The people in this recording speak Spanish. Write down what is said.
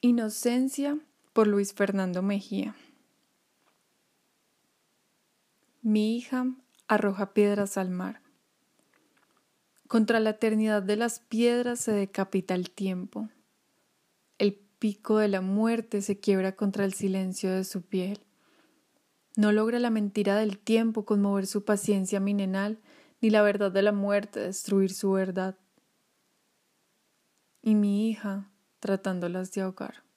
Inocencia por Luis Fernando Mejía. Mi hija arroja piedras al mar. Contra la eternidad de las piedras se decapita el tiempo. El pico de la muerte se quiebra contra el silencio de su piel. No logra la mentira del tiempo conmover su paciencia mineral, ni la verdad de la muerte destruir su verdad. Y mi hija tratándolas de ahogar.